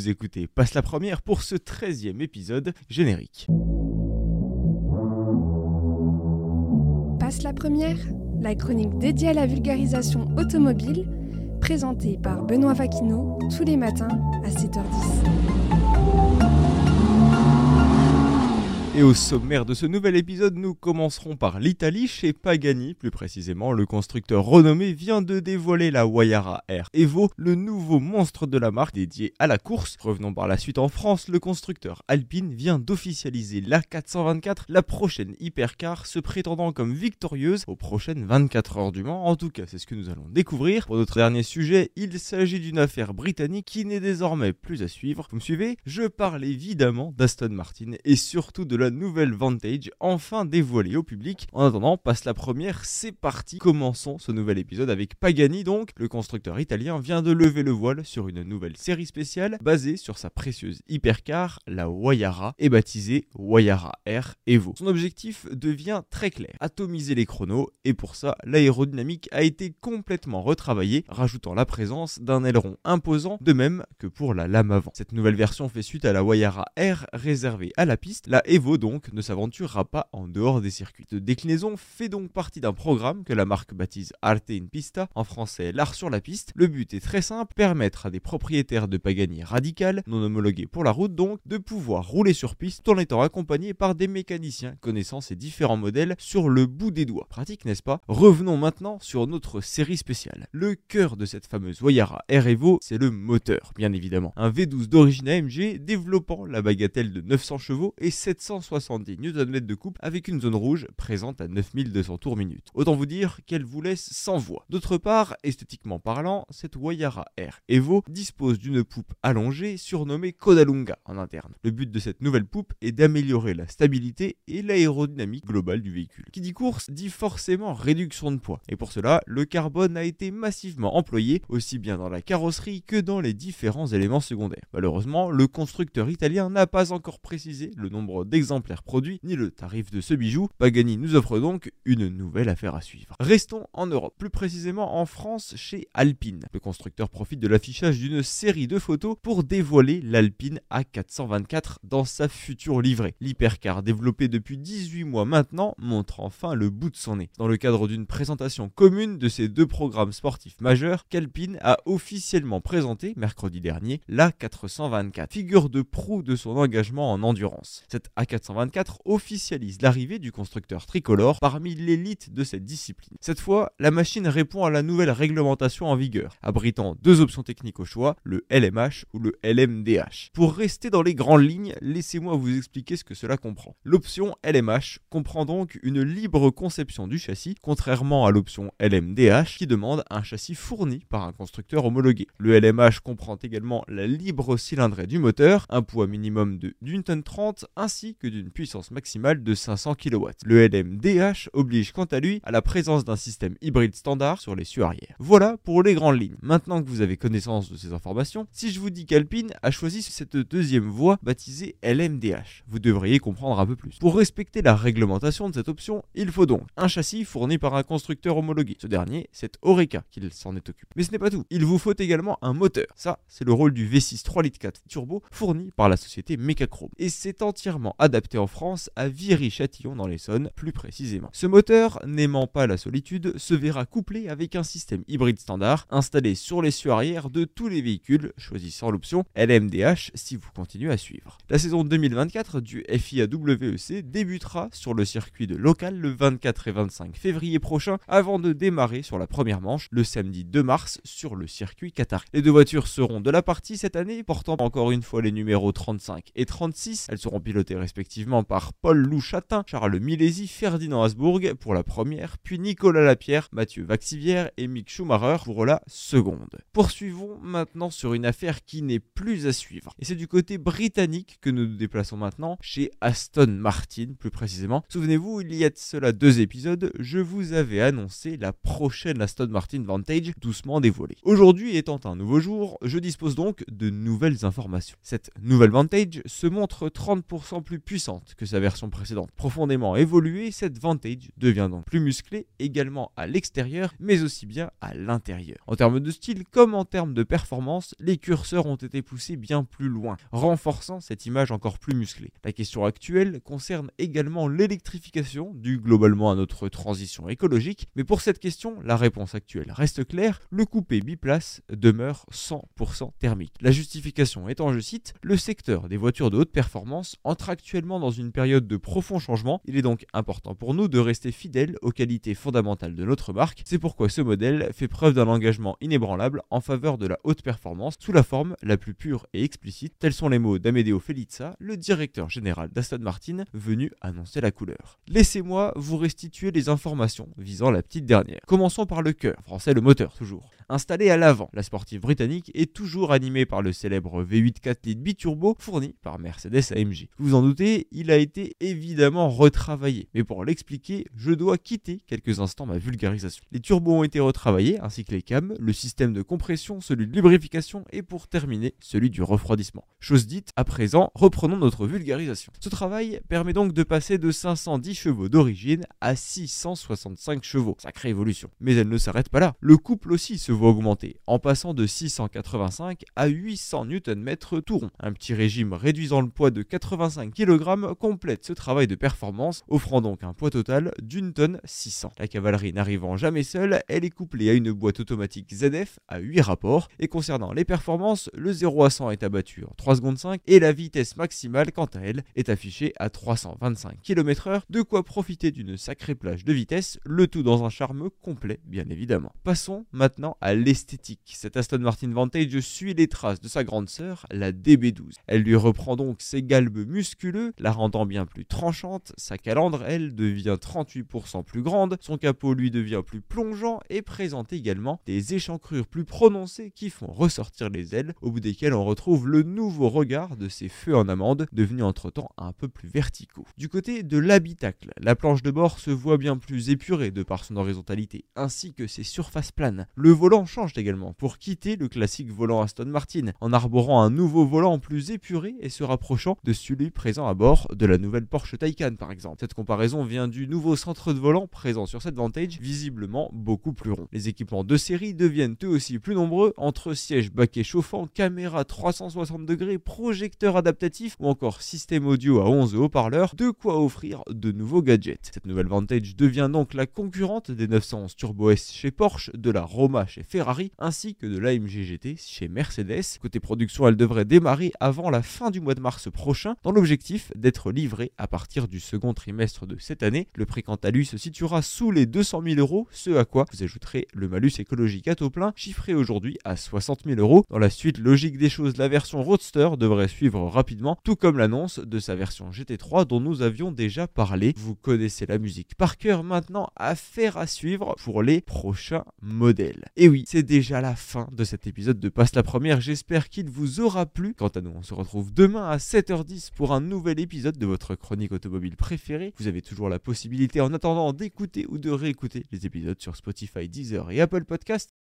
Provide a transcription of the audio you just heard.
Vous écoutez Passe la première pour ce 13e épisode générique. Passe la première, la chronique dédiée à la vulgarisation automobile, présentée par Benoît Vaquineau tous les matins à 7h10. Et au sommaire de ce nouvel épisode, nous commencerons par l'Italie chez Pagani. Plus précisément, le constructeur renommé vient de dévoiler la Wayara R Evo, le nouveau monstre de la marque dédié à la course. Revenons par la suite en France, le constructeur Alpine vient d'officialiser la 424, la prochaine hypercar se prétendant comme victorieuse aux prochaines 24 heures du Mans. En tout cas, c'est ce que nous allons découvrir. Pour notre dernier sujet, il s'agit d'une affaire britannique qui n'est désormais plus à suivre. Vous me suivez? Je parle évidemment d'Aston Martin et surtout de la nouvelle Vantage enfin dévoilée au public. En attendant, passe la première, c'est parti. Commençons ce nouvel épisode avec Pagani donc. Le constructeur italien vient de lever le voile sur une nouvelle série spéciale basée sur sa précieuse hypercar, la Wayara, et baptisée Wayara R Evo. Son objectif devient très clair, atomiser les chronos, et pour ça, l'aérodynamique a été complètement retravaillée, rajoutant la présence d'un aileron imposant, de même que pour la lame avant. Cette nouvelle version fait suite à la Wayara R réservée à la piste, la Evo donc ne s'aventurera pas en dehors des circuits. Cette déclinaison fait donc partie d'un programme que la marque baptise Arte in Pista, en français l'art sur la piste. Le but est très simple, permettre à des propriétaires de Pagani radical, non homologués pour la route donc, de pouvoir rouler sur piste en étant accompagnés par des mécaniciens connaissant ces différents modèles sur le bout des doigts. Pratique n'est-ce pas? Revenons maintenant sur notre série spéciale. Le cœur de cette fameuse Wayara R Evo, c'est le moteur, bien évidemment. Un V12 d'origine AMG développant la bagatelle de 900 chevaux et 700 170 Nm de coupe avec une zone rouge présente à 9200 tours minute. Autant vous dire qu'elle vous laisse sans voix. D'autre part, esthétiquement parlant, cette Wayara R Evo dispose d'une poupe allongée surnommée Kodalunga en interne. Le but de cette nouvelle poupe est d'améliorer la stabilité et l'aérodynamique globale du véhicule. Qui dit course dit forcément réduction de poids. Et pour cela, le carbone a été massivement employé aussi bien dans la carrosserie que dans les différents éléments secondaires. Malheureusement, le constructeur italien n'a pas encore précisé le nombre d'exemplaires exemplaires produits ni le tarif de ce bijou, Pagani nous offre donc une nouvelle affaire à suivre. Restons en Europe, plus précisément en France chez Alpine. Le constructeur profite de l'affichage d'une série de photos pour dévoiler l'Alpine A424 dans sa future livrée. L'hypercar développé depuis 18 mois maintenant montre enfin le bout de son nez. Dans le cadre d'une présentation commune de ces deux programmes sportifs majeurs, qu'Alpine a officiellement présenté mercredi dernier la 424, figure de proue de son engagement en endurance. Cette A424 424 officialise l'arrivée du constructeur tricolore parmi l'élite de cette discipline. Cette fois, la machine répond à la nouvelle réglementation en vigueur, abritant deux options techniques au choix, le LMH ou le LMDH. Pour rester dans les grandes lignes, laissez-moi vous expliquer ce que cela comprend. L'option LMH comprend donc une libre conception du châssis, contrairement à l'option LMDH qui demande un châssis fourni par un constructeur homologué. Le LMH comprend également la libre cylindrée du moteur, un poids minimum de 1 tonne 30 ainsi que d'une puissance maximale de 500 kW. Le LMDH oblige quant à lui à la présence d'un système hybride standard sur les cieux arrière. Voilà pour les grandes lignes. Maintenant que vous avez connaissance de ces informations, si je vous dis qu'Alpine a choisi cette deuxième voie baptisée LMDH, vous devriez comprendre un peu plus. Pour respecter la réglementation de cette option, il faut donc un châssis fourni par un constructeur homologué. Ce dernier, c'est Oreca qui s'en est occupé. Mais ce n'est pas tout. Il vous faut également un moteur. Ça, c'est le rôle du V6 3 litres 4 turbo fourni par la société Mecachrome. Et c'est entièrement adapté adapté en France à Viry-Châtillon dans l'Essonne plus précisément. Ce moteur, n'aimant pas la solitude, se verra couplé avec un système hybride standard installé sur l'essieu arrière de tous les véhicules, choisissant l'option LMDH si vous continuez à suivre. La saison 2024 du FIA WEC débutera sur le circuit de local le 24 et 25 février prochain avant de démarrer sur la première manche le samedi 2 mars sur le circuit Qatar. Les deux voitures seront de la partie cette année, portant encore une fois les numéros 35 et 36. Elles seront pilotées respectivement par Paul Louchatin, Charles Milési, Ferdinand Hasbourg pour la première, puis Nicolas Lapierre, Mathieu Vaxivière et Mick Schumacher pour la seconde. Poursuivons maintenant sur une affaire qui n'est plus à suivre. Et c'est du côté britannique que nous nous déplaçons maintenant, chez Aston Martin plus précisément. Souvenez-vous, il y a de cela deux épisodes, je vous avais annoncé la prochaine Aston Martin Vantage doucement dévoilée. Aujourd'hui étant un nouveau jour, je dispose donc de nouvelles informations. Cette nouvelle Vantage se montre 30% plus puissante que sa version précédente. Profondément évoluée, cette Vantage devient donc plus musclée également à l'extérieur, mais aussi bien à l'intérieur. En termes de style comme en termes de performance, les curseurs ont été poussés bien plus loin, renforçant cette image encore plus musclée. La question actuelle concerne également l'électrification, due globalement à notre transition écologique, mais pour cette question, la réponse actuelle reste claire, le coupé biplace demeure 100% thermique. La justification étant, je cite, le secteur des voitures de haute performance entre actuellement dans une période de profond changement, il est donc important pour nous de rester fidèles aux qualités fondamentales de notre marque, c'est pourquoi ce modèle fait preuve d'un engagement inébranlable en faveur de la haute performance sous la forme la plus pure et explicite, tels sont les mots d'Amedeo Feliza, le directeur général d'Aston Martin, venu annoncer la couleur. Laissez-moi vous restituer les informations visant la petite dernière. Commençons par le cœur, français le moteur toujours. Installée à l'avant, la sportive britannique est toujours animée par le célèbre V8 4 litres biturbo fourni par Mercedes AMG. Vous en doutez, il a été évidemment retravaillé, mais pour l'expliquer, je dois quitter quelques instants ma vulgarisation. Les turbos ont été retravaillés, ainsi que les cams, le système de compression, celui de lubrification et pour terminer, celui du refroidissement. Chose dite, à présent, reprenons notre vulgarisation. Ce travail permet donc de passer de 510 chevaux d'origine à 665 chevaux. Sacrée évolution. Mais elle ne s'arrête pas là. Le couple aussi se voit augmenter, en passant de 685 à 800 Nm tout rond. Un petit régime réduisant le poids de 85 kg complète ce travail de performance, offrant donc un poids total d'une tonne 600. La cavalerie n'arrivant jamais seule, elle est couplée à une boîte automatique ZF à 8 rapports, et concernant les performances, le 0 à 100 est abattu en 3 secondes 5, et la vitesse maximale, quant à elle, est affichée à 325 km/h, de quoi profiter d'une sacrée plage de vitesse, le tout dans un charme complet, bien évidemment. Passons maintenant à l'esthétique. Cette Aston Martin Vantage suit les traces de sa grande sœur, la DB12. Elle lui reprend donc ses galbes musculeux, la rendant bien plus tranchante, sa calandre, elle, devient 38% plus grande, son capot lui devient plus plongeant et présente également des échancrures plus prononcées qui font ressortir les ailes, au bout desquelles on retrouve le nouveau regard de ces feux en amande, devenus entre-temps un peu plus verticaux. Du côté de l'habitacle, la planche de bord se voit bien plus épurée de par son horizontalité, ainsi que ses surfaces planes. Le volant change également pour quitter le classique volant Aston Martin, en arborant un nouveau volant plus épuré et se rapprochant de celui présent à bord de la nouvelle Porsche Taycan par exemple. Cette comparaison vient du nouveau centre de volant présent sur cette Vantage, visiblement beaucoup plus rond. Les équipements de série deviennent eux aussi plus nombreux, entre sièges baquets chauffants, caméra 360 degrés, projecteurs adaptatifs ou encore système audio à 11 haut-parleurs, de quoi offrir de nouveaux gadgets. Cette nouvelle Vantage devient donc la concurrente des 911 Turbo S chez Porsche, de la Roma Ferrari ainsi que de l'AMG GT chez Mercedes. Côté production, elle devrait démarrer avant la fin du mois de mars prochain dans l'objectif d'être livrée à partir du second trimestre de cette année. Le prix quant à lui se situera sous les 200 000 euros, ce à quoi vous ajouterez le malus écologique à taux plein, chiffré aujourd'hui à 60 000 euros. Dans la suite logique des choses, la version Roadster devrait suivre rapidement, tout comme l'annonce de sa version GT3 dont nous avions déjà parlé. Vous connaissez la musique par cœur maintenant, affaire à suivre pour les prochains modèles. Et oui, c'est déjà la fin de cet épisode de Passe la Première, j'espère qu'il vous aura plu. Quant à nous, on se retrouve demain à 7h10 pour un nouvel épisode de votre chronique automobile préférée. Vous avez toujours la possibilité en attendant d'écouter ou de réécouter les épisodes sur Spotify, Deezer et Apple Podcast.